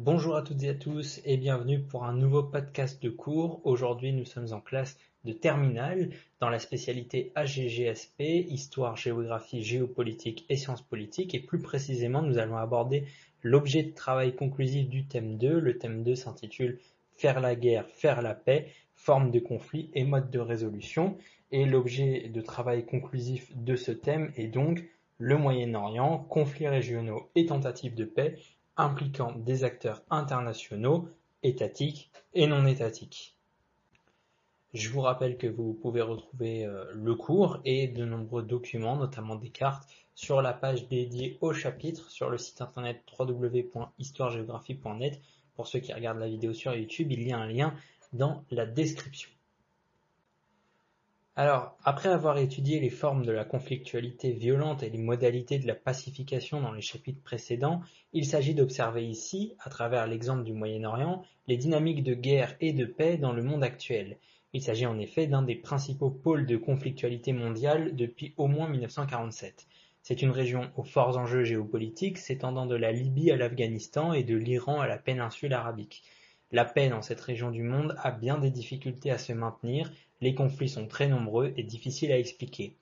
Bonjour à toutes et à tous et bienvenue pour un nouveau podcast de cours. Aujourd'hui nous sommes en classe de terminale dans la spécialité AGGSP, Histoire, Géographie, Géopolitique et Sciences politiques et plus précisément nous allons aborder l'objet de travail conclusif du thème 2. Le thème 2 s'intitule Faire la guerre, faire la paix, forme de conflit et mode de résolution et l'objet de travail conclusif de ce thème est donc le Moyen-Orient, conflits régionaux et tentatives de paix impliquant des acteurs internationaux, étatiques et non étatiques. Je vous rappelle que vous pouvez retrouver euh, le cours et de nombreux documents, notamment des cartes, sur la page dédiée au chapitre sur le site internet www.histoiregéographie.net. Pour ceux qui regardent la vidéo sur YouTube, il y a un lien dans la description. Alors, après avoir étudié les formes de la conflictualité violente et les modalités de la pacification dans les chapitres précédents, il s'agit d'observer ici, à travers l'exemple du Moyen-Orient, les dynamiques de guerre et de paix dans le monde actuel. Il s'agit en effet d'un des principaux pôles de conflictualité mondiale depuis au moins 1947. C'est une région aux forts enjeux géopolitiques s'étendant de la Libye à l'Afghanistan et de l'Iran à la péninsule arabique. La paix dans cette région du monde a bien des difficultés à se maintenir, les conflits sont très nombreux et difficiles à expliquer.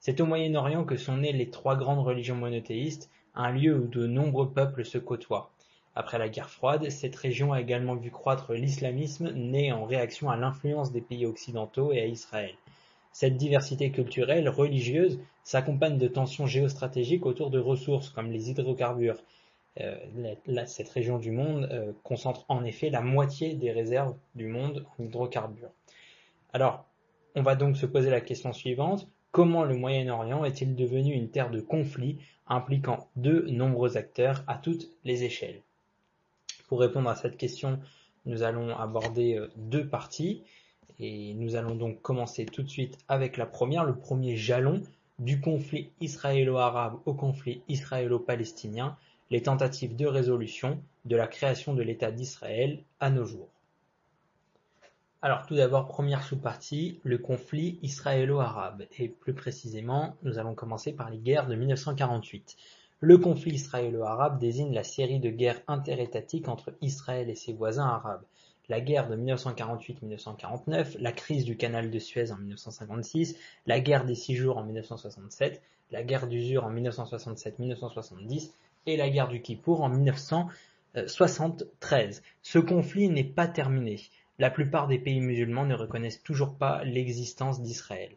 C'est au Moyen-Orient que sont nées les trois grandes religions monothéistes, un lieu où de nombreux peuples se côtoient. Après la guerre froide, cette région a également vu croître l'islamisme né en réaction à l'influence des pays occidentaux et à Israël. Cette diversité culturelle, religieuse, s'accompagne de tensions géostratégiques autour de ressources comme les hydrocarbures, euh, cette région du monde euh, concentre en effet la moitié des réserves du monde en hydrocarbures. Alors, on va donc se poser la question suivante. Comment le Moyen-Orient est-il devenu une terre de conflit impliquant de nombreux acteurs à toutes les échelles? Pour répondre à cette question, nous allons aborder euh, deux parties et nous allons donc commencer tout de suite avec la première, le premier jalon du conflit israélo-arabe au conflit israélo-palestinien, les tentatives de résolution de la création de l'État d'Israël à nos jours. Alors tout d'abord, première sous-partie, le conflit israélo-arabe. Et plus précisément, nous allons commencer par les guerres de 1948. Le conflit israélo-arabe désigne la série de guerres interétatiques entre Israël et ses voisins arabes. La guerre de 1948-1949, la crise du canal de Suez en 1956, la guerre des six jours en 1967, la guerre d'usure en 1967-1970 et la guerre du Kippour en 1973. Ce conflit n'est pas terminé. La plupart des pays musulmans ne reconnaissent toujours pas l'existence d'Israël.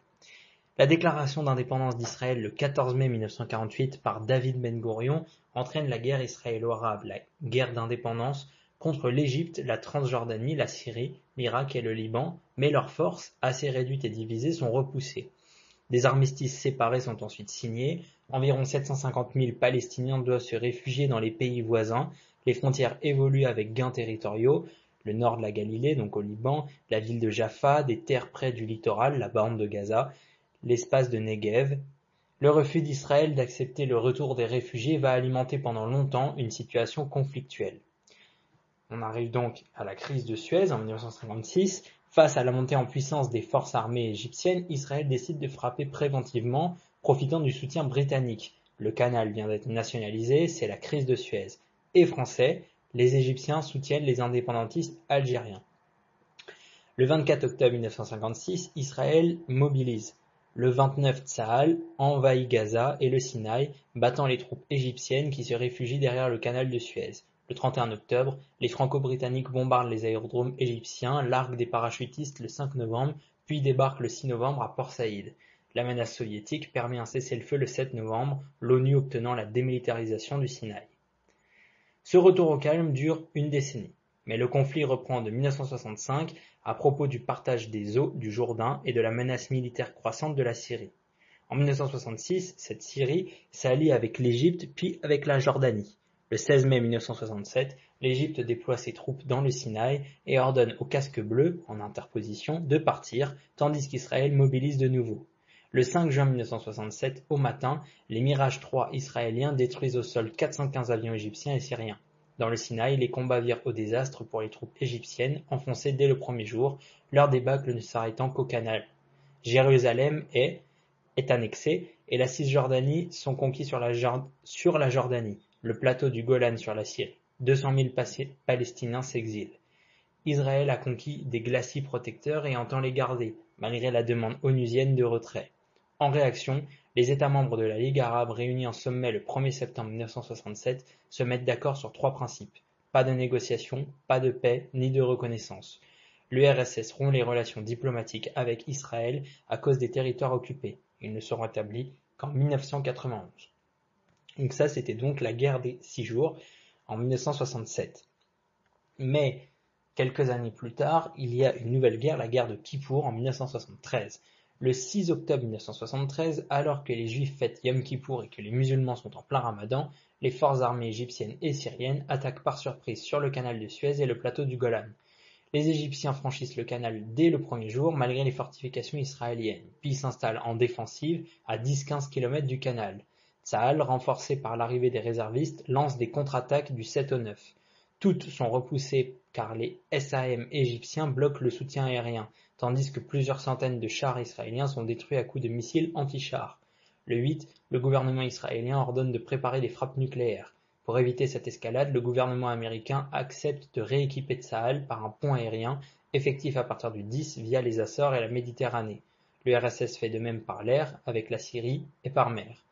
La déclaration d'indépendance d'Israël le 14 mai 1948 par David Ben Gurion entraîne la guerre israélo-arabe, la guerre d'indépendance contre l'Égypte, la Transjordanie, la Syrie, l'Irak et le Liban, mais leurs forces, assez réduites et divisées, sont repoussées. Des armistices séparés sont ensuite signés, environ 750 000 Palestiniens doivent se réfugier dans les pays voisins, les frontières évoluent avec gains territoriaux, le nord de la Galilée, donc au Liban, la ville de Jaffa, des terres près du littoral, la bande de Gaza, l'espace de Negev. Le refus d'Israël d'accepter le retour des réfugiés va alimenter pendant longtemps une situation conflictuelle. On arrive donc à la crise de Suez en 1956, Face à la montée en puissance des forces armées égyptiennes, Israël décide de frapper préventivement, profitant du soutien britannique. Le canal vient d'être nationalisé, c'est la crise de Suez. Et français, les Égyptiens soutiennent les indépendantistes algériens. Le 24 octobre 1956, Israël mobilise. Le 29 Tsahal envahit Gaza et le Sinaï, battant les troupes égyptiennes qui se réfugient derrière le canal de Suez. Le 31 octobre, les Franco-Britanniques bombardent les aérodromes égyptiens, larguent des parachutistes le 5 novembre, puis débarquent le 6 novembre à Port Saïd. La menace soviétique permet un cessez-le-feu le 7 novembre, l'ONU obtenant la démilitarisation du Sinaï. Ce retour au calme dure une décennie, mais le conflit reprend de 1965 à propos du partage des eaux du Jourdain et de la menace militaire croissante de la Syrie. En 1966, cette Syrie s'allie avec l'Égypte puis avec la Jordanie. Le 16 mai 1967, l'Égypte déploie ses troupes dans le Sinaï et ordonne aux casques bleus, en interposition, de partir, tandis qu'Israël mobilise de nouveau. Le 5 juin 1967, au matin, les Mirage 3 israéliens détruisent au sol 415 avions égyptiens et syriens. Dans le Sinaï, les combats virent au désastre pour les troupes égyptiennes, enfoncées dès le premier jour, leur débâcle ne s'arrêtant qu'au canal. Jérusalem est, annexée et la Cisjordanie sont conquis sur la, sur la Jordanie le plateau du Golan sur la Syrie. 200 000 Palestiniens s'exilent. Israël a conquis des glacis protecteurs et entend les garder, malgré la demande onusienne de retrait. En réaction, les États membres de la Ligue arabe réunis en sommet le 1er septembre 1967 se mettent d'accord sur trois principes. Pas de négociations, pas de paix, ni de reconnaissance. L'URSS rompt les relations diplomatiques avec Israël à cause des territoires occupés. Ils ne seront établis qu'en 1991. Donc ça, c'était donc la guerre des six jours en 1967. Mais Quelques années plus tard, il y a une nouvelle guerre, la guerre de Kippour en 1973. Le 6 octobre 1973, alors que les Juifs fêtent Yom Kippour et que les musulmans sont en plein ramadan, les forces armées égyptiennes et syriennes attaquent par surprise sur le canal de Suez et le plateau du Golan. Les Égyptiens franchissent le canal dès le premier jour malgré les fortifications israéliennes, puis s'installent en défensive à 10-15 km du canal. Tsahal, renforcé par l'arrivée des réservistes, lance des contre-attaques du 7 au 9. Toutes sont repoussées car les SAM égyptiens bloquent le soutien aérien, tandis que plusieurs centaines de chars israéliens sont détruits à coups de missiles anti-chars. Le 8, le gouvernement israélien ordonne de préparer des frappes nucléaires. Pour éviter cette escalade, le gouvernement américain accepte de rééquiper Tsahal par un pont aérien, effectif à partir du 10 via les Açores et la Méditerranée. L'URSS fait de même par l'air, avec la Syrie, et par mer.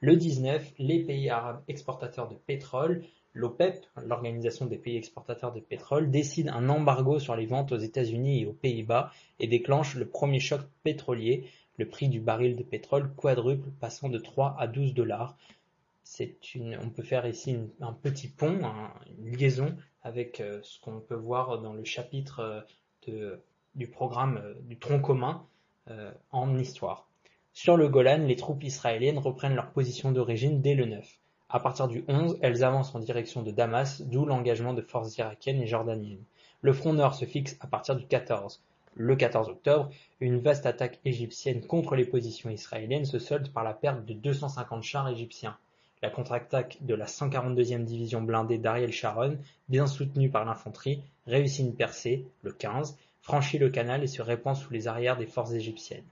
Le 19, les pays arabes exportateurs de pétrole L'OPEP, l'Organisation des pays exportateurs de pétrole, décide un embargo sur les ventes aux États-Unis et aux Pays-Bas et déclenche le premier choc pétrolier. Le prix du baril de pétrole quadruple, passant de 3 à 12 dollars. on peut faire ici un petit pont, une liaison avec euh, ce qu'on peut voir dans le chapitre euh, du programme euh, du tronc commun en histoire. Sur le Golan, les troupes israéliennes reprennent leur position d'origine dès le 9. À partir du 11, elles avancent en direction de Damas, d'où l'engagement de forces irakiennes et jordaniennes. Le front nord se fixe à partir du 14. Le 14 octobre, une vaste attaque égyptienne contre les positions israéliennes se solde par la perte de 250 chars égyptiens. La contre-attaque de la 142e division blindée d'Ariel Sharon, bien soutenue par l'infanterie, réussit une percée, le 15, franchit le canal et se répand sous les arrières des forces égyptiennes.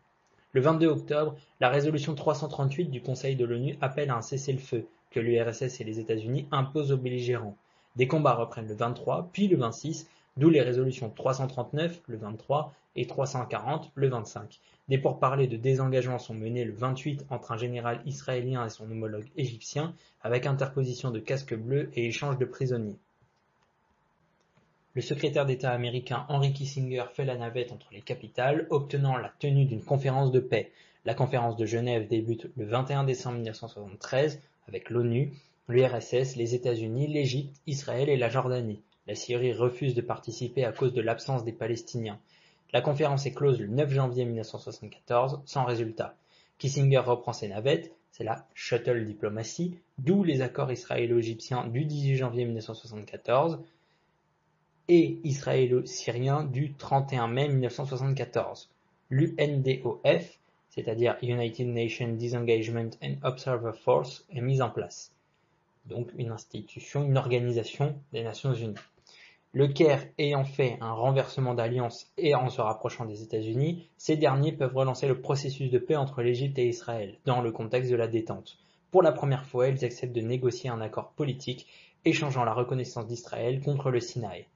Le 22 octobre, la résolution 338 du Conseil de l'ONU appelle à un cessez-le-feu, que l'URSS et les États-Unis imposent aux belligérants. Des combats reprennent le 23, puis le 26, d'où les résolutions 339 le 23 et 340 le 25. Des pourparlers de désengagement sont menés le 28 entre un général israélien et son homologue égyptien, avec interposition de casques bleus et échange de prisonniers. Le secrétaire d'État américain Henry Kissinger fait la navette entre les capitales, obtenant la tenue d'une conférence de paix. La conférence de Genève débute le 21 décembre 1973 avec l'ONU, l'URSS, les États-Unis, l'Égypte, Israël et la Jordanie. La Syrie refuse de participer à cause de l'absence des Palestiniens. La conférence est close le 9 janvier 1974, sans résultat. Kissinger reprend ses navettes, c'est la shuttle diplomatie, d'où les accords israélo-égyptiens du 18 janvier 1974 et israélo-syriens du 31 mai 1974. L'UNDOF c'est-à-dire United Nations Disengagement and Observer Force, est mise en place. Donc une institution, une organisation des Nations Unies. Le Caire ayant fait un renversement d'alliance et en se rapprochant des États-Unis, ces derniers peuvent relancer le processus de paix entre l'Égypte et Israël, dans le contexte de la détente. Pour la première fois, ils acceptent de négocier un accord politique échangeant la reconnaissance d'Israël contre le Sinaï.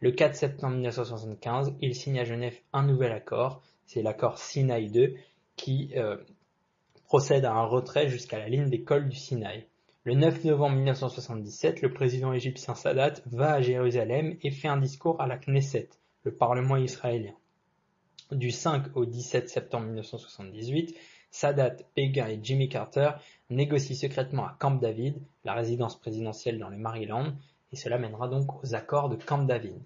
Le 4 septembre 1975, ils signent à Genève un nouvel accord, c'est l'accord Sinaï II, qui euh, procède à un retrait jusqu'à la ligne des cols du Sinaï. Le 9 novembre 1977, le président égyptien Sadat va à Jérusalem et fait un discours à la Knesset, le parlement israélien. Du 5 au 17 septembre 1978, Sadat, Begin et Jimmy Carter négocient secrètement à Camp David, la résidence présidentielle dans le Maryland, et cela mènera donc aux accords de Camp David.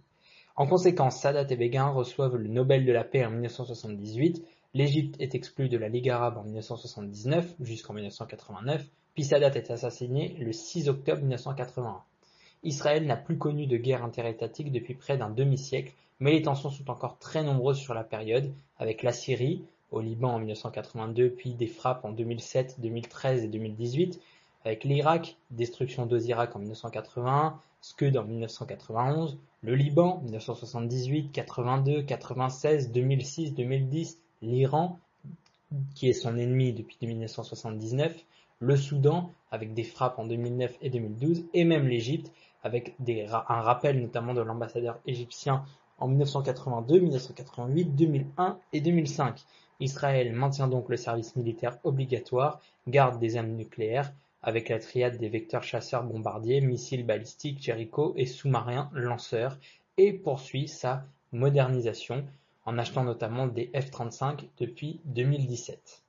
En conséquence, Sadat et Begin reçoivent le Nobel de la paix en 1978 L'Égypte est exclue de la Ligue arabe en 1979 jusqu'en 1989, puis Sadat est assassiné le 6 octobre 1981. Israël n'a plus connu de guerre interétatique depuis près d'un demi-siècle, mais les tensions sont encore très nombreuses sur la période, avec la Syrie, au Liban en 1982, puis des frappes en 2007, 2013 et 2018, avec l'Irak, destruction d'Osirak en 1981, Scud en 1991, le Liban 1978, 82, 96, 2006, 2010, l'Iran, qui est son ennemi depuis 1979, le Soudan, avec des frappes en 2009 et 2012, et même l'Égypte, avec un rappel notamment de l'ambassadeur égyptien en 1982, 1988, 2001 et 2005. Israël maintient donc le service militaire obligatoire, garde des armes nucléaires, avec la triade des vecteurs chasseurs-bombardiers, missiles balistiques, Jericho et sous-marins lanceurs, et poursuit sa modernisation en achetant notamment des F-35 depuis 2017.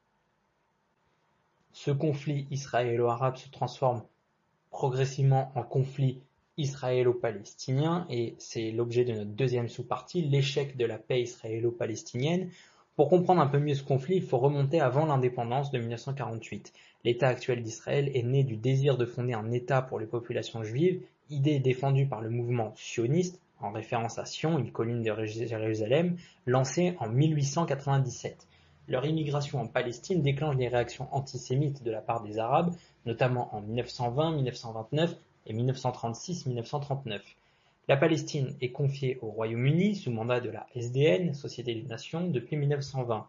Ce conflit israélo-arabe se transforme progressivement en conflit israélo-palestinien et c'est l'objet de notre deuxième sous-partie, l'échec de la paix israélo-palestinienne. Pour comprendre un peu mieux ce conflit, il faut remonter avant l'indépendance de 1948. L'État actuel d'Israël est né du désir de fonder un État pour les populations juives, idée défendue par le mouvement sioniste, en référence à Sion, une colline de Jérusalem, lancée en 1897. Leur immigration en Palestine déclenche des réactions antisémites de la part des Arabes, notamment en 1920, 1929 et 1936-1939. La Palestine est confiée au Royaume-Uni sous mandat de la SDN, Société des Nations, depuis 1920.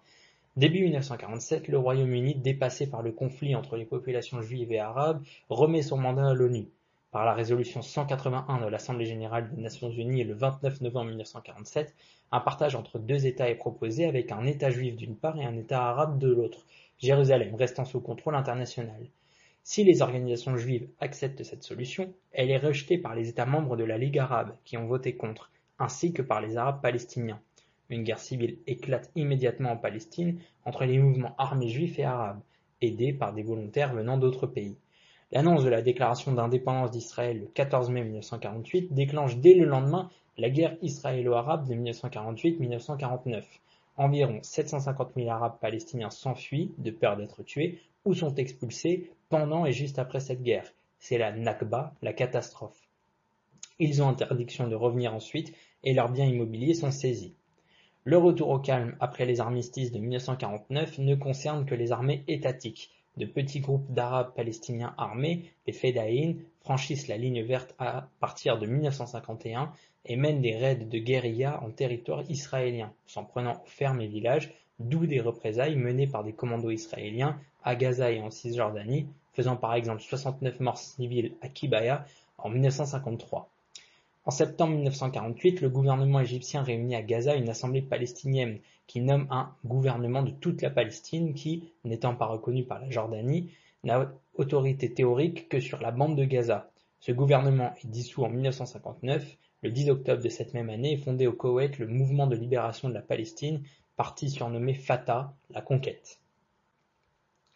Début 1947, le Royaume-Uni, dépassé par le conflit entre les populations juives et arabes, remet son mandat à l'ONU. Par la résolution 181 de l'Assemblée générale des Nations unies le 29 novembre 1947, un partage entre deux États est proposé avec un État juif d'une part et un État arabe de l'autre, Jérusalem restant sous contrôle international. Si les organisations juives acceptent cette solution, elle est rejetée par les États membres de la Ligue arabe qui ont voté contre, ainsi que par les Arabes palestiniens. Une guerre civile éclate immédiatement en Palestine entre les mouvements armés juifs et arabes, aidés par des volontaires venant d'autres pays. L'annonce de la déclaration d'indépendance d'Israël le 14 mai 1948 déclenche dès le lendemain la guerre israélo-arabe de 1948-1949. Environ 750 000 Arabes palestiniens s'enfuient de peur d'être tués ou sont expulsés pendant et juste après cette guerre. C'est la Nakba, la catastrophe. Ils ont interdiction de revenir ensuite et leurs biens immobiliers sont saisis. Le retour au calme après les armistices de 1949 ne concerne que les armées étatiques. De petits groupes d'Arabes palestiniens armés, les Fedaïn, franchissent la ligne verte à partir de 1951 et mènent des raids de guérilla en territoire israélien, s'en prenant aux fermes et villages, d'où des représailles menées par des commandos israéliens à Gaza et en Cisjordanie, faisant par exemple 69 morts civiles à Kibaya en 1953. En septembre 1948, le gouvernement égyptien réunit à Gaza une assemblée palestinienne qui nomme un gouvernement de toute la Palestine qui, n'étant pas reconnu par la Jordanie, n'a autorité théorique que sur la bande de Gaza. Ce gouvernement est dissous en 1959 le 10 octobre de cette même année est fondé au Koweït le Mouvement de libération de la Palestine, parti surnommé Fatah, la conquête.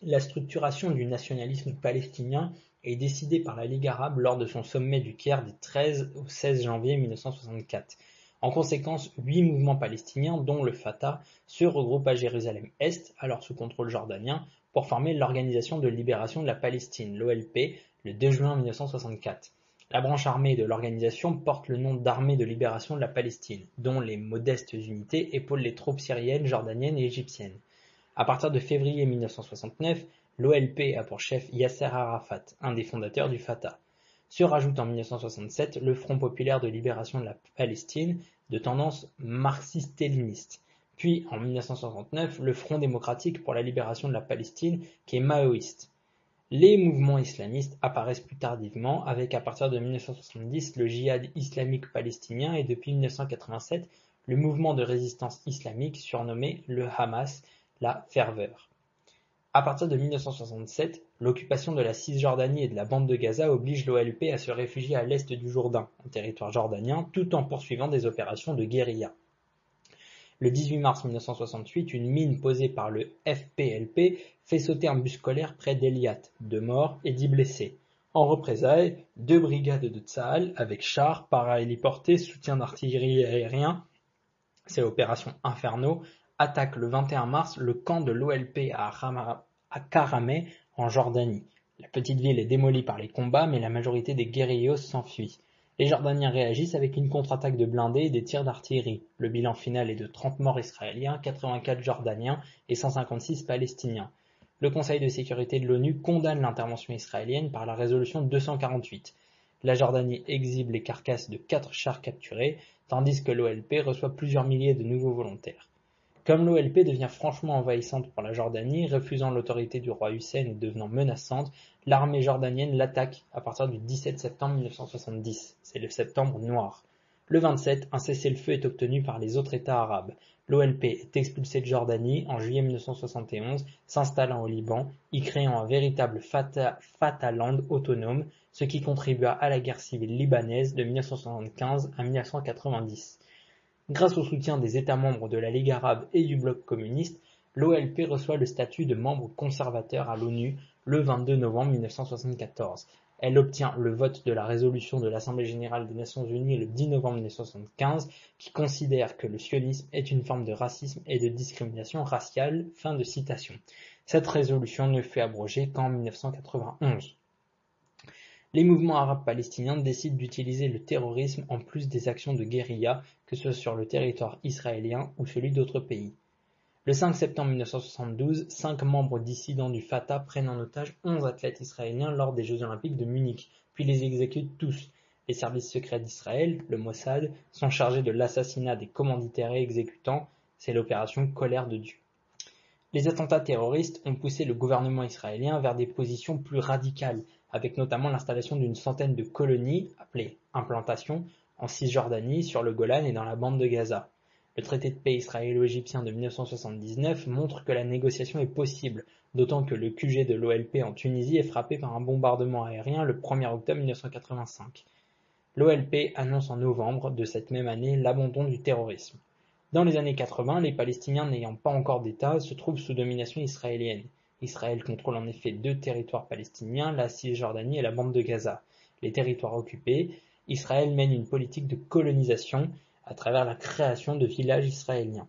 La structuration du nationalisme palestinien est décidée par la Ligue arabe lors de son sommet du Caire du 13 au 16 janvier 1964. En conséquence, huit mouvements palestiniens, dont le Fatah, se regroupent à Jérusalem-Est, alors sous contrôle jordanien, pour former l'Organisation de libération de la Palestine, l'OLP, le 2 juin 1964. La branche armée de l'organisation porte le nom d'Armée de libération de la Palestine, dont les modestes unités épaulent les troupes syriennes, jordaniennes et égyptiennes. À partir de février 1969, l'OLP a pour chef Yasser Arafat, un des fondateurs du Fatah. Se rajoute en 1967 le Front populaire de libération de la Palestine, de tendance marxiste-léniniste. Puis, en 1969, le Front démocratique pour la libération de la Palestine, qui est maoïste. Les mouvements islamistes apparaissent plus tardivement, avec à partir de 1970 le djihad islamique palestinien et depuis 1987 le mouvement de résistance islamique surnommé le Hamas, la Ferveur. À partir de 1967, l'occupation de la Cisjordanie et de la bande de Gaza oblige l'OLP à se réfugier à l'est du Jourdain, en territoire jordanien, tout en poursuivant des opérations de guérilla. Le 18 mars 1968, une mine posée par le FPLP fait sauter un bus scolaire près d'Eliat, deux morts et dix blessés. En représailles, deux brigades de Tsahal, avec chars, parahéliportés, soutien d'artillerie aérien, c'est l'opération Inferno, attaquent le 21 mars le camp de l'OLP à, à Karameh, en Jordanie. La petite ville est démolie par les combats, mais la majorité des guerrillos s'enfuient. Les Jordaniens réagissent avec une contre-attaque de blindés et des tirs d'artillerie. Le bilan final est de 30 morts israéliens, 84 Jordaniens et 156 Palestiniens. Le Conseil de sécurité de l'ONU condamne l'intervention israélienne par la résolution 248. La Jordanie exhibe les carcasses de quatre chars capturés, tandis que l'OLP reçoit plusieurs milliers de nouveaux volontaires. Comme l'OLP devient franchement envahissante pour la Jordanie, refusant l'autorité du roi Hussein et devenant menaçante, l'armée jordanienne l'attaque à partir du 17 septembre 1970. C'est le septembre noir. Le 27, un cessez-le-feu est obtenu par les autres États arabes. L'OLP est expulsée de Jordanie en juillet 1971, s'installant au Liban, y créant un véritable Fataland autonome, ce qui contribua à la guerre civile libanaise de 1975 à 1990. Grâce au soutien des États membres de la Ligue arabe et du bloc communiste, l'OLP reçoit le statut de membre conservateur à l'ONU le 22 novembre 1974. Elle obtient le vote de la résolution de l'Assemblée générale des Nations unies le 10 novembre 1975 qui considère que le sionisme est une forme de racisme et de discrimination raciale. Cette résolution ne fut abrogée qu'en 1991. Les mouvements arabes palestiniens décident d'utiliser le terrorisme en plus des actions de guérilla, que ce soit sur le territoire israélien ou celui d'autres pays. Le 5 septembre 1972, cinq membres dissidents du Fatah prennent en otage onze athlètes israéliens lors des Jeux olympiques de Munich, puis les exécutent tous. Les services secrets d'Israël, le Mossad, sont chargés de l'assassinat des commanditaires et exécutants, c'est l'opération Colère de Dieu. Les attentats terroristes ont poussé le gouvernement israélien vers des positions plus radicales, avec notamment l'installation d'une centaine de colonies, appelées implantations, en Cisjordanie, sur le Golan et dans la bande de Gaza. Le traité de paix israélo-égyptien de 1979 montre que la négociation est possible, d'autant que le QG de l'OLP en Tunisie est frappé par un bombardement aérien le 1er octobre 1985. L'OLP annonce en novembre de cette même année l'abandon du terrorisme. Dans les années 80, les Palestiniens n'ayant pas encore d'État se trouvent sous domination israélienne. Israël contrôle en effet deux territoires palestiniens, la Cisjordanie et la bande de Gaza. Les territoires occupés, Israël mène une politique de colonisation à travers la création de villages israéliens.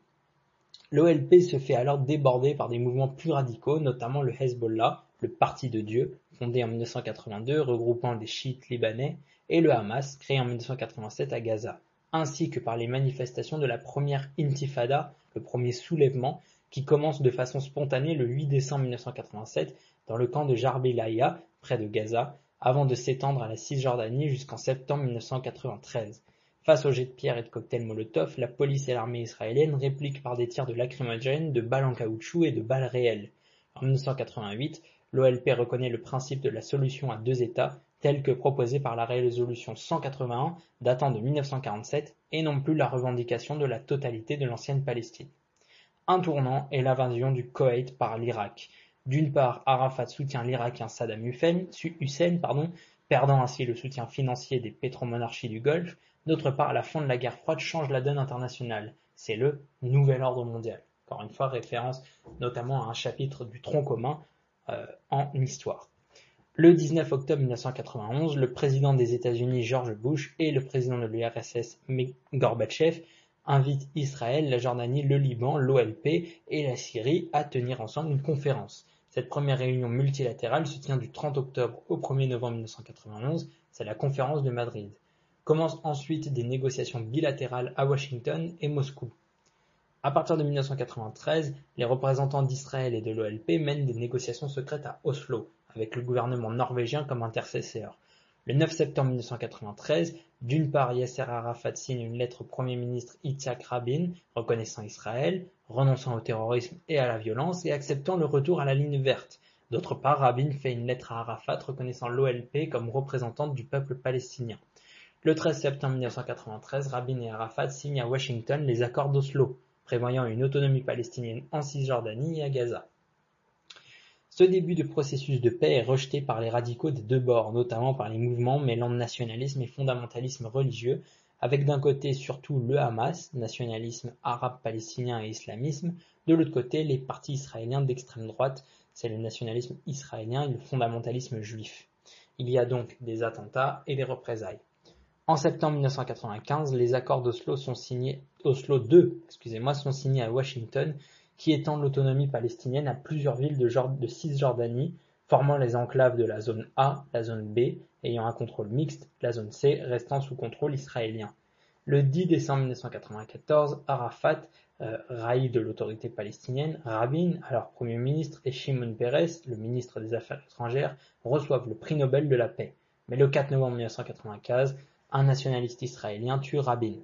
L'OLP se fait alors déborder par des mouvements plus radicaux, notamment le Hezbollah, le Parti de Dieu, fondé en 1982, regroupant des chiites libanais, et le Hamas, créé en 1987 à Gaza, ainsi que par les manifestations de la première Intifada, le premier soulèvement, qui commence de façon spontanée le 8 décembre 1987 dans le camp de Jarbilaya, près de Gaza, avant de s'étendre à la Cisjordanie jusqu'en septembre 1993. Face aux jets de pierre et de cocktails Molotov, la police et l'armée israélienne répliquent par des tirs de lacrymogènes, de balles en caoutchouc et de balles réelles. En 1988, l'OLP reconnaît le principe de la solution à deux États, tel que proposé par la résolution 181 datant de 1947, et non plus la revendication de la totalité de l'ancienne Palestine. Un tournant est l'invasion du Koweït par l'Irak. D'une part, Arafat soutient l'Irakien Saddam Hussein, perdant ainsi le soutien financier des pétromonarchies du Golfe. D'autre part, la fin de la guerre froide change la donne internationale. C'est le nouvel ordre mondial. Encore une fois, référence notamment à un chapitre du tronc commun euh, en histoire. Le 19 octobre 1991, le président des États-Unis George Bush et le président de l'URSS Gorbatchev invite Israël, la Jordanie, le Liban, l'OLP et la Syrie à tenir ensemble une conférence. Cette première réunion multilatérale se tient du 30 octobre au 1er novembre 1991, c'est la conférence de Madrid. Commencent ensuite des négociations bilatérales à Washington et Moscou. À partir de 1993, les représentants d'Israël et de l'OLP mènent des négociations secrètes à Oslo, avec le gouvernement norvégien comme intercesseur. Le 9 septembre 1993, d'une part Yasser Arafat signe une lettre au Premier ministre Yitzhak Rabin reconnaissant Israël, renonçant au terrorisme et à la violence et acceptant le retour à la ligne verte. D'autre part, Rabin fait une lettre à Arafat reconnaissant l'OLP comme représentante du peuple palestinien. Le 13 septembre 1993, Rabin et Arafat signent à Washington les accords d'Oslo, prévoyant une autonomie palestinienne en Cisjordanie et à Gaza. Ce début de processus de paix est rejeté par les radicaux des deux bords, notamment par les mouvements mêlant nationalisme et fondamentalisme religieux, avec d'un côté surtout le Hamas, nationalisme arabe palestinien et islamisme, de l'autre côté les partis israéliens d'extrême droite, c'est le nationalisme israélien et le fondamentalisme juif. Il y a donc des attentats et des représailles. En septembre 1995, les accords d'Oslo sont signés, Oslo 2, excusez-moi, sont signés à Washington qui étend l'autonomie palestinienne à plusieurs villes de Cisjordanie, formant les enclaves de la zone A, la zone B, ayant un contrôle mixte, la zone C restant sous contrôle israélien. Le 10 décembre 1994, Arafat, euh, de l'autorité palestinienne, Rabin, alors Premier ministre, et Shimon Peres, le ministre des Affaires étrangères, reçoivent le prix Nobel de la paix. Mais le 4 novembre 1995, un nationaliste israélien tue Rabin.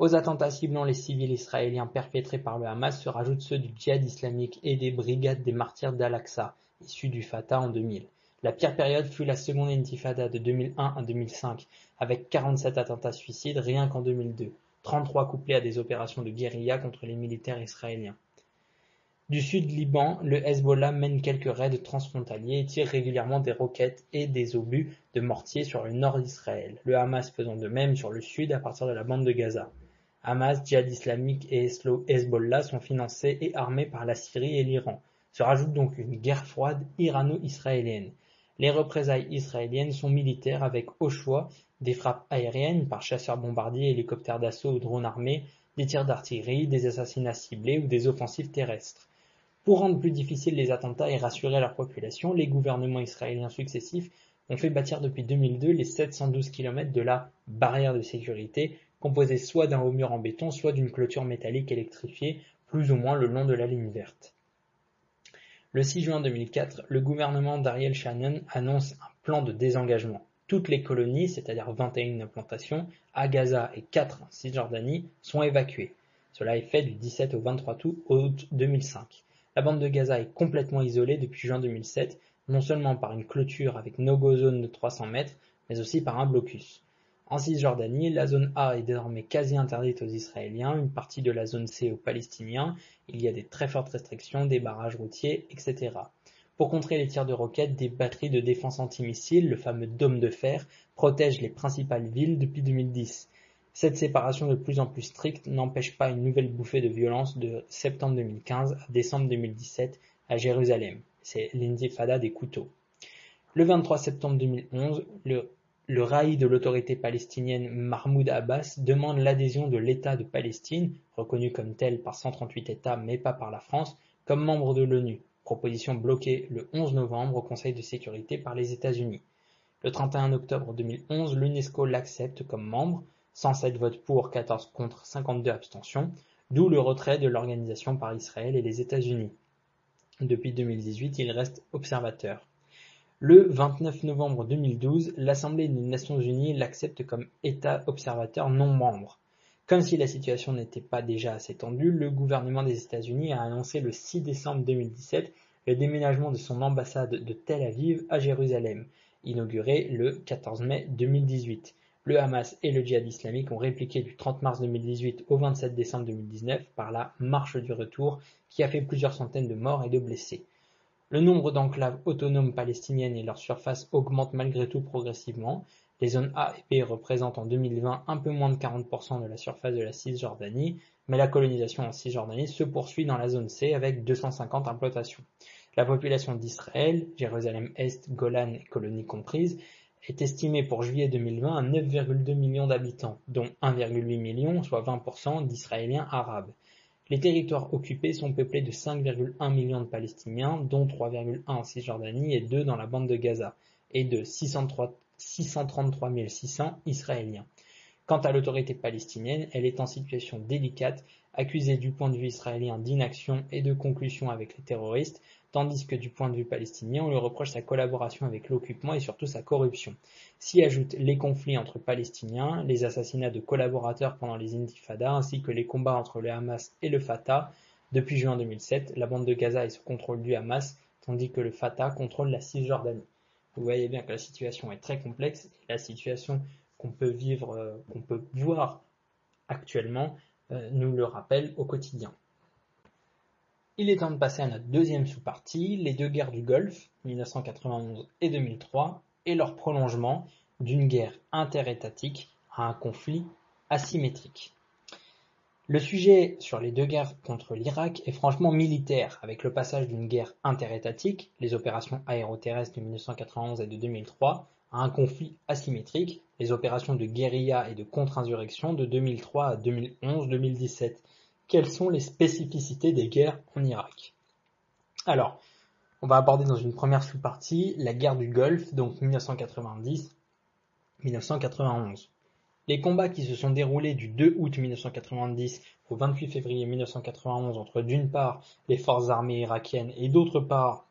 Aux attentats ciblant les civils israéliens perpétrés par le Hamas se rajoutent ceux du djihad islamique et des brigades des martyrs d'Al-Aqsa, issus du Fatah en 2000. La pire période fut la seconde intifada de 2001 à 2005, avec 47 attentats suicides rien qu'en 2002, 33 couplés à des opérations de guérilla contre les militaires israéliens. Du sud Liban, le Hezbollah mène quelques raids transfrontaliers et tire régulièrement des roquettes et des obus de mortier sur le nord d'Israël, le Hamas faisant de même sur le sud à partir de la bande de Gaza. Hamas, Djihad islamique et Hezbollah sont financés et armés par la Syrie et l'Iran. Se rajoute donc une guerre froide irano-israélienne. Les représailles israéliennes sont militaires avec au choix des frappes aériennes par chasseurs-bombardiers, hélicoptères d'assaut ou drones armés, des tirs d'artillerie, des assassinats ciblés ou des offensives terrestres. Pour rendre plus difficiles les attentats et rassurer leur population, les gouvernements israéliens successifs ont fait bâtir depuis 2002 les 712 km de la barrière de sécurité, composée soit d'un haut mur en béton, soit d'une clôture métallique électrifiée, plus ou moins le long de la ligne verte. Le 6 juin 2004, le gouvernement d'Ariel Sharon annonce un plan de désengagement. Toutes les colonies, c'est-à-dire 21 implantations, à Gaza et 4 en Cisjordanie, sont évacuées. Cela est fait du 17 au 23 août 2005. La bande de Gaza est complètement isolée depuis juin 2007, non seulement par une clôture avec no-go zone de 300 mètres, mais aussi par un blocus. En Cisjordanie, la zone A est désormais quasi interdite aux Israéliens, une partie de la zone C aux Palestiniens, il y a des très fortes restrictions, des barrages routiers, etc. Pour contrer les tirs de roquettes, des batteries de défense antimissiles, le fameux dôme de fer, protègent les principales villes depuis 2010. Cette séparation de plus en plus stricte n'empêche pas une nouvelle bouffée de violence de septembre 2015 à décembre 2017 à Jérusalem. C'est l'intifada des couteaux. Le 23 septembre 2011, le le raï de l'autorité palestinienne Mahmoud Abbas demande l'adhésion de l'État de Palestine, reconnu comme tel par 138 États mais pas par la France, comme membre de l'ONU, proposition bloquée le 11 novembre au Conseil de sécurité par les États-Unis. Le 31 octobre 2011, l'UNESCO l'accepte comme membre, 107 votes pour, 14 contre, 52 abstentions, d'où le retrait de l'organisation par Israël et les États-Unis. Depuis 2018, il reste observateur. Le 29 novembre 2012, l'Assemblée des Nations unies l'accepte comme État observateur non membre. Comme si la situation n'était pas déjà assez tendue, le gouvernement des États-Unis a annoncé le 6 décembre 2017 le déménagement de son ambassade de Tel Aviv à Jérusalem, inauguré le 14 mai 2018. Le Hamas et le djihad islamique ont répliqué du 30 mars 2018 au 27 décembre 2019 par la marche du retour qui a fait plusieurs centaines de morts et de blessés. Le nombre d'enclaves autonomes palestiniennes et leur surface augmentent malgré tout progressivement. Les zones A et B représentent en 2020 un peu moins de 40% de la surface de la Cisjordanie, mais la colonisation en Cisjordanie se poursuit dans la zone C avec 250 implantations. La population d'Israël, Jérusalem-Est, Golan et colonies comprises, est estimée pour juillet 2020 à 9,2 millions d'habitants, dont 1,8 million, soit 20%, d'Israéliens arabes. Les territoires occupés sont peuplés de 5,1 millions de Palestiniens, dont 3,1 en Cisjordanie et 2 dans la bande de Gaza, et de 633 600 Israéliens. Quant à l'autorité palestinienne, elle est en situation délicate, accusée du point de vue israélien d'inaction et de conclusion avec les terroristes, tandis que du point de vue palestinien, on lui reproche sa collaboration avec l'occupement et surtout sa corruption. S'y ajoutent les conflits entre Palestiniens, les assassinats de collaborateurs pendant les intifadas, ainsi que les combats entre le Hamas et le Fatah. Depuis juin 2007, la bande de Gaza est sous contrôle du Hamas, tandis que le Fatah contrôle la Cisjordanie. Vous voyez bien que la situation est très complexe et la situation qu'on peut vivre, euh, qu'on peut voir actuellement, euh, nous le rappelle au quotidien. Il est temps de passer à notre deuxième sous-partie, les deux guerres du Golfe, 1991 et 2003, et leur prolongement d'une guerre interétatique à un conflit asymétrique. Le sujet sur les deux guerres contre l'Irak est franchement militaire, avec le passage d'une guerre interétatique, les opérations aéroterrestres de 1991 et de 2003, à un conflit asymétrique, les opérations de guérilla et de contre-insurrection de 2003 à 2011-2017, quelles sont les spécificités des guerres en Irak Alors, on va aborder dans une première sous-partie la guerre du Golfe, donc 1990-1991. Les combats qui se sont déroulés du 2 août 1990 au 28 février 1991 entre d'une part les forces armées irakiennes et d'autre part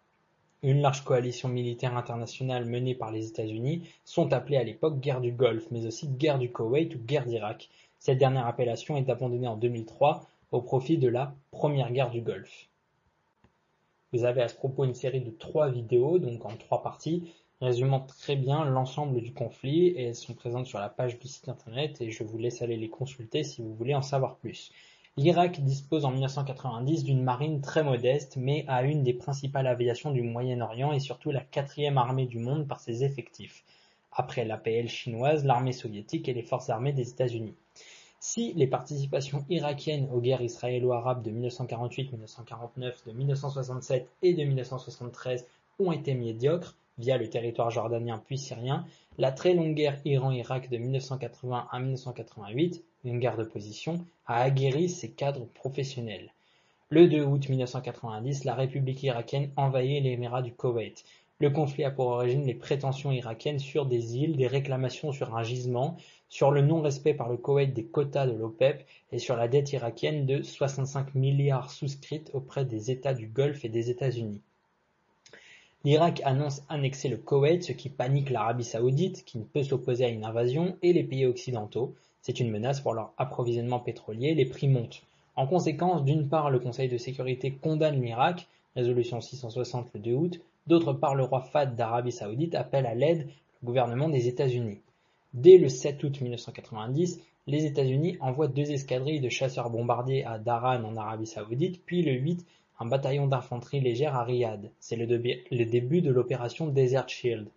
une large coalition militaire internationale menée par les États-Unis sont appelés à l'époque guerre du Golfe, mais aussi guerre du Koweït ou guerre d'Irak, Cette dernière appellation est abandonnée en 2003 au profit de la Première Guerre du Golfe. Vous avez à ce propos une série de trois vidéos, donc en trois parties, résumant très bien l'ensemble du conflit et elles sont présentes sur la page du site internet et je vous laisse aller les consulter si vous voulez en savoir plus. L'Irak dispose en 1990 d'une marine très modeste mais a une des principales aviations du Moyen-Orient et surtout la quatrième armée du monde par ses effectifs, après l'APL chinoise, l'armée soviétique et les forces armées des États-Unis. Si les participations irakiennes aux guerres israélo-arabes de 1948-1949, de 1967 et de 1973 ont été médiocres, via le territoire jordanien puis syrien, la très longue guerre Iran-Irak de 1980 à 1988, une guerre de position, a aguerri ses cadres professionnels. Le 2 août 1990, la République irakienne envahit l'émirat du Koweït. Le conflit a pour origine les prétentions irakiennes sur des îles, des réclamations sur un gisement, sur le non-respect par le Koweït des quotas de l'OPEP et sur la dette irakienne de 65 milliards souscrite auprès des États du Golfe et des États-Unis. L'Irak annonce annexer le Koweït, ce qui panique l'Arabie saoudite, qui ne peut s'opposer à une invasion, et les pays occidentaux. C'est une menace pour leur approvisionnement pétrolier, les prix montent. En conséquence, d'une part, le Conseil de sécurité condamne l'Irak, résolution 660 le 2 août, d'autre part, le roi Fahd d'Arabie saoudite appelle à l'aide le gouvernement des États-Unis. Dès le 7 août 1990, les États-Unis envoient deux escadrilles de chasseurs bombardiers à Daran en Arabie saoudite, puis le 8 un bataillon d'infanterie légère à Riyad. C'est le, début de l'opération Desert Shield,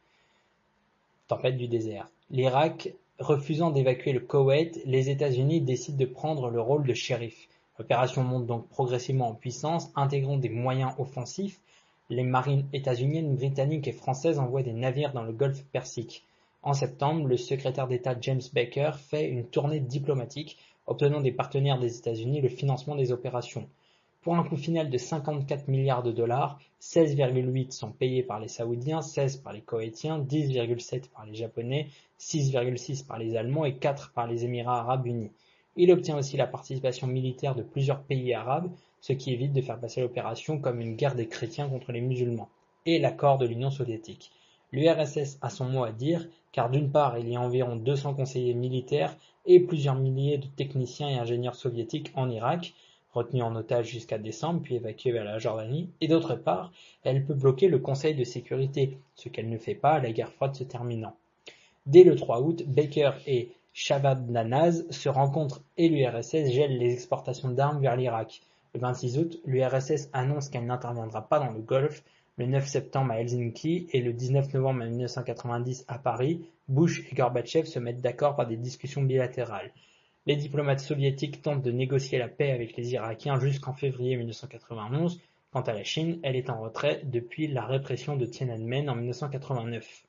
tempête du désert. L'Irak refusant d'évacuer le Koweït, les États-Unis décident de prendre le rôle de shérif. L'opération monte donc progressivement en puissance, intégrant des moyens offensifs. Les marines états-uniennes, britanniques et françaises envoient des navires dans le golfe Persique. En septembre, le secrétaire d'État James Baker fait une tournée diplomatique, obtenant des partenaires des États-Unis le financement des opérations. Pour un coût final de 54 milliards de dollars, 16,8 sont payés par les Saoudiens, 16 par les Koweïtiens, 10,7 par les Japonais, 6,6 par les Allemands et 4 par les Émirats arabes unis. Il obtient aussi la participation militaire de plusieurs pays arabes, ce qui évite de faire passer l'opération comme une guerre des chrétiens contre les musulmans, et l'accord de l'Union soviétique. L'URSS a son mot à dire, car d'une part il y a environ 200 conseillers militaires et plusieurs milliers de techniciens et ingénieurs soviétiques en Irak, retenue en otage jusqu'à décembre puis évacuée vers la Jordanie, et d'autre part, elle peut bloquer le Conseil de sécurité, ce qu'elle ne fait pas, la guerre froide se terminant. Dès le 3 août, Baker et Shabab-Nanaz se rencontrent et l'URSS gèle les exportations d'armes vers l'Irak. Le 26 août, l'URSS annonce qu'elle n'interviendra pas dans le Golfe. Le 9 septembre à Helsinki et le 19 novembre 1990 à Paris, Bush et Gorbatchev se mettent d'accord par des discussions bilatérales. Les diplomates soviétiques tentent de négocier la paix avec les Irakiens jusqu'en février 1991. Quant à la Chine, elle est en retrait depuis la répression de Tiananmen en 1989.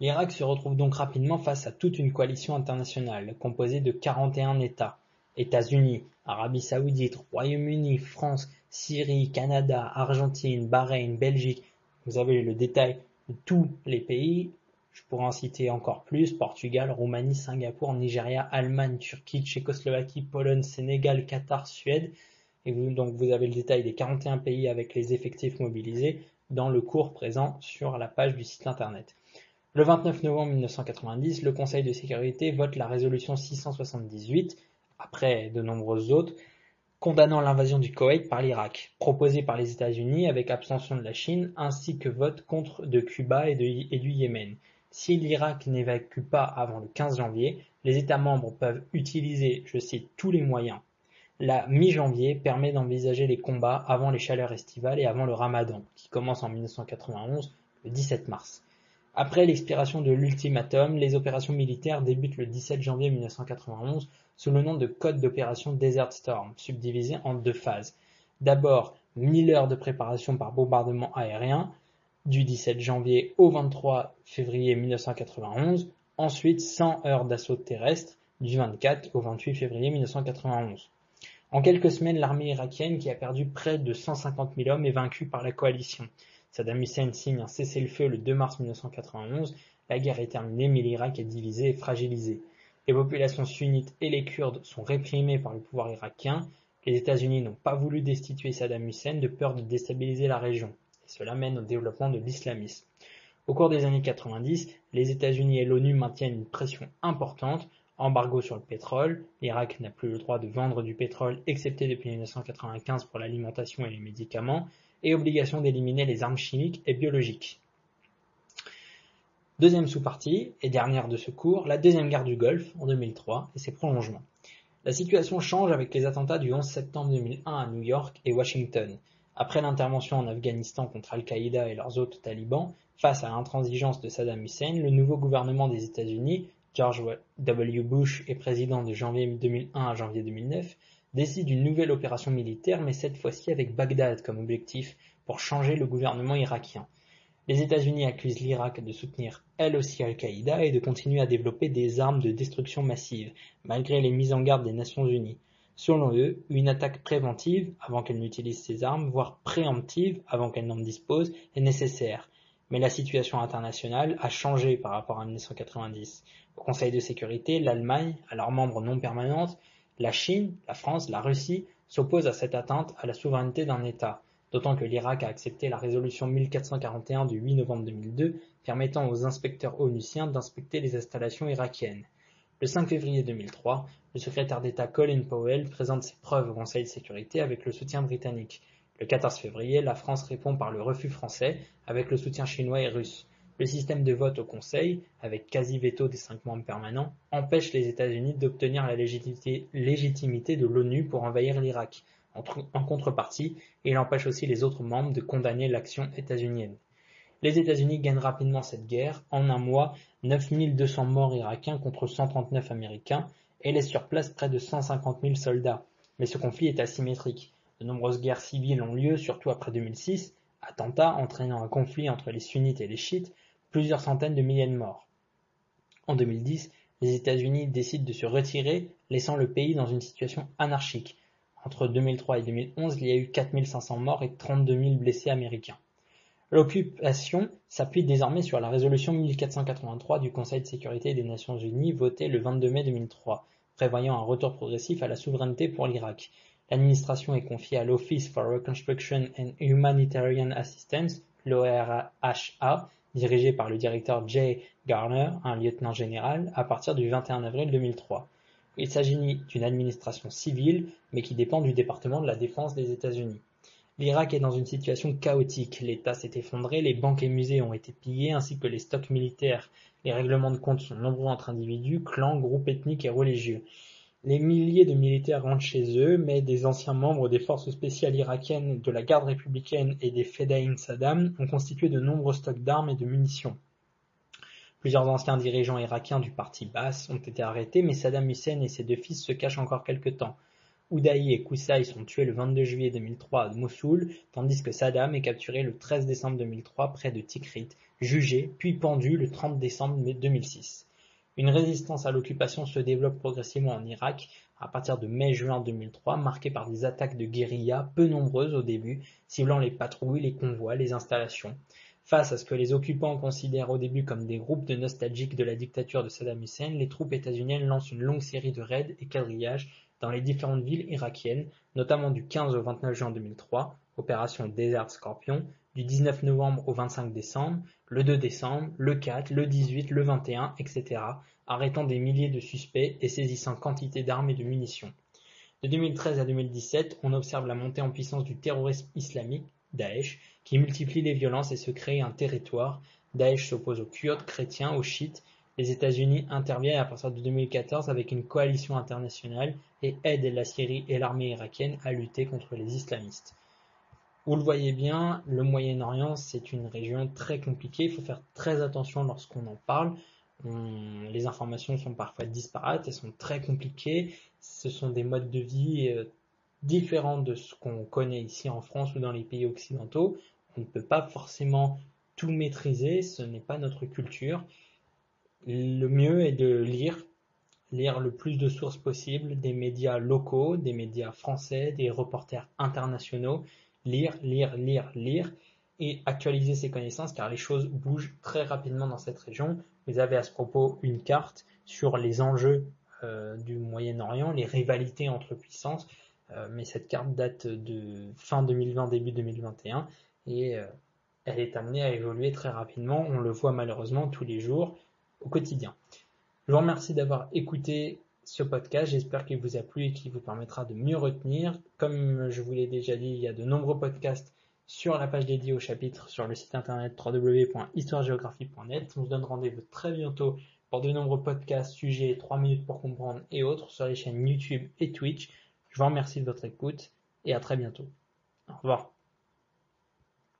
L'Irak se retrouve donc rapidement face à toute une coalition internationale composée de 41 États. États-Unis, Arabie Saoudite, Royaume-Uni, France, Syrie, Canada, Argentine, Bahreïn, Belgique. Vous avez le détail de tous les pays je pourrais en citer encore plus, Portugal, Roumanie, Singapour, Nigeria, Allemagne, Turquie, Tchécoslovaquie, Pologne, Sénégal, Qatar, Suède. Et vous, donc vous avez le détail des 41 pays avec les effectifs mobilisés dans le cours présent sur la page du site internet. Le 29 novembre 1990, le Conseil de sécurité vote la résolution 678, après de nombreuses autres, condamnant l'invasion du Koweït par l'Irak, proposée par les États-Unis avec abstention de la Chine, ainsi que vote contre de Cuba et, et du Yémen. Si l'Irak n'évacue pas avant le 15 janvier, les États membres peuvent utiliser, je cite, tous les moyens. La mi-janvier permet d'envisager les combats avant les chaleurs estivales et avant le ramadan, qui commence en 1991, le 17 mars. Après l'expiration de l'ultimatum, les opérations militaires débutent le 17 janvier 1991 sous le nom de Code d'opération Desert Storm, subdivisé en deux phases. D'abord, 1000 heures de préparation par bombardement aérien, du 17 janvier au 23 février 1991, ensuite 100 heures d'assaut terrestre du 24 au 28 février 1991. En quelques semaines, l'armée irakienne, qui a perdu près de 150 000 hommes, est vaincue par la coalition. Saddam Hussein signe un cessez-le-feu le 2 mars 1991. La guerre est terminée, mais l'Irak est divisé et fragilisé. Les populations sunnites et les Kurdes sont réprimées par le pouvoir irakien. Les États-Unis n'ont pas voulu destituer Saddam Hussein de peur de déstabiliser la région. Cela mène au développement de l'islamisme. Au cours des années 90, les États-Unis et l'ONU maintiennent une pression importante. Embargo sur le pétrole, l'Irak n'a plus le droit de vendre du pétrole excepté depuis 1995 pour l'alimentation et les médicaments, et obligation d'éliminer les armes chimiques et biologiques. Deuxième sous-partie, et dernière de ce cours, la deuxième guerre du Golfe en 2003 et ses prolongements. La situation change avec les attentats du 11 septembre 2001 à New York et Washington. Après l'intervention en Afghanistan contre Al-Qaïda et leurs autres talibans, face à l'intransigeance de Saddam Hussein, le nouveau gouvernement des États-Unis, George W. Bush est président de janvier 2001 à janvier 2009, décide d'une nouvelle opération militaire, mais cette fois-ci avec Bagdad comme objectif pour changer le gouvernement irakien. Les États-Unis accusent l'Irak de soutenir elle aussi Al-Qaïda et de continuer à développer des armes de destruction massive, malgré les mises en garde des Nations Unies. Selon eux, une attaque préventive, avant qu'elle n'utilise ces armes, voire préemptive, avant qu'elle n'en dispose, est nécessaire. Mais la situation internationale a changé par rapport à 1990. Au Conseil de sécurité, l'Allemagne, alors membre non permanente, la Chine, la France, la Russie s'opposent à cette atteinte à la souveraineté d'un État, d'autant que l'Irak a accepté la résolution 1441 du 8 novembre 2002 permettant aux inspecteurs onusiens d'inspecter les installations irakiennes. Le 5 février 2003, le secrétaire d'État Colin Powell présente ses preuves au Conseil de sécurité avec le soutien britannique. Le 14 février, la France répond par le refus français avec le soutien chinois et russe. Le système de vote au Conseil, avec quasi-veto des cinq membres permanents, empêche les États-Unis d'obtenir la légitimité de l'ONU pour envahir l'Irak. En contrepartie, il empêche aussi les autres membres de condamner l'action états-unienne. Les États-Unis gagnent rapidement cette guerre. En un mois, 9200 morts irakiens contre 139 américains et laissent sur place près de 150 000 soldats. Mais ce conflit est asymétrique. De nombreuses guerres civiles ont lieu, surtout après 2006, attentats entraînant un conflit entre les sunnites et les chiites, plusieurs centaines de milliers de morts. En 2010, les États-Unis décident de se retirer, laissant le pays dans une situation anarchique. Entre 2003 et 2011, il y a eu 4500 morts et 32 000 blessés américains. L'occupation s'appuie désormais sur la résolution 1483 du Conseil de sécurité des Nations Unies votée le 22 mai 2003, prévoyant un retour progressif à la souveraineté pour l'Irak. L'administration est confiée à l'Office for Reconstruction and Humanitarian Assistance, l'ORHA, dirigé par le directeur Jay Garner, un lieutenant général, à partir du 21 avril 2003. Il s'agit d'une administration civile, mais qui dépend du département de la défense des États-Unis. L'Irak est dans une situation chaotique. L'État s'est effondré, les banques et musées ont été pillés, ainsi que les stocks militaires. Les règlements de compte sont nombreux entre individus, clans, groupes ethniques et religieux. Les milliers de militaires rentrent chez eux, mais des anciens membres des forces spéciales irakiennes, de la garde républicaine et des Fedaïn Saddam ont constitué de nombreux stocks d'armes et de munitions. Plusieurs anciens dirigeants irakiens du parti Baas ont été arrêtés, mais Saddam Hussein et ses deux fils se cachent encore quelque temps. Oudaï et Koussaï sont tués le 22 juillet 2003 à Mossoul, tandis que Saddam est capturé le 13 décembre 2003 près de Tikrit, jugé, puis pendu le 30 décembre 2006. Une résistance à l'occupation se développe progressivement en Irak à partir de mai-juin 2003, marquée par des attaques de guérilla peu nombreuses au début, ciblant les patrouilles, les convois, les installations. Face à ce que les occupants considèrent au début comme des groupes de nostalgiques de la dictature de Saddam Hussein, les troupes états-uniennes lancent une longue série de raids et quadrillages dans les différentes villes irakiennes, notamment du 15 au 29 juin 2003, opération Desert Scorpion, du 19 novembre au 25 décembre, le 2 décembre, le 4, le 18, le 21, etc., arrêtant des milliers de suspects et saisissant quantité d'armes et de munitions. De 2013 à 2017, on observe la montée en puissance du terrorisme islamique, Daesh, qui multiplie les violences et se crée un territoire. Daesh s'oppose aux Kurdes, chrétiens, aux chiites. Les États-Unis interviennent à partir de 2014 avec une coalition internationale et aident la Syrie et l'armée irakienne à lutter contre les islamistes. Vous le voyez bien, le Moyen-Orient, c'est une région très compliquée. Il faut faire très attention lorsqu'on en parle. les informations sont parfois disparates, elles sont très compliquées. Ce sont des modes de vie euh, différents de ce qu'on connaît ici en France ou dans les pays occidentaux. On ne peut pas forcément tout maîtriser, ce n'est pas notre culture. Le mieux est de lire, lire le plus de sources possibles, des médias locaux, des médias français, des reporters internationaux, lire, lire, lire, lire et actualiser ses connaissances car les choses bougent très rapidement dans cette région. Vous avez à ce propos une carte sur les enjeux euh, du Moyen-Orient, les rivalités entre puissances, euh, mais cette carte date de fin 2020, début 2021 et euh, elle est amenée à évoluer très rapidement. On le voit malheureusement tous les jours au quotidien. Je vous remercie d'avoir écouté ce podcast. J'espère qu'il vous a plu et qu'il vous permettra de mieux retenir. Comme je vous l'ai déjà dit, il y a de nombreux podcasts sur la page dédiée au chapitre sur le site internet www.histoiregéographie.net. On se donne rendez-vous très bientôt pour de nombreux podcasts, sujets, 3 minutes pour comprendre et autres sur les chaînes YouTube et Twitch. Je vous remercie de votre écoute et à très bientôt. Au revoir.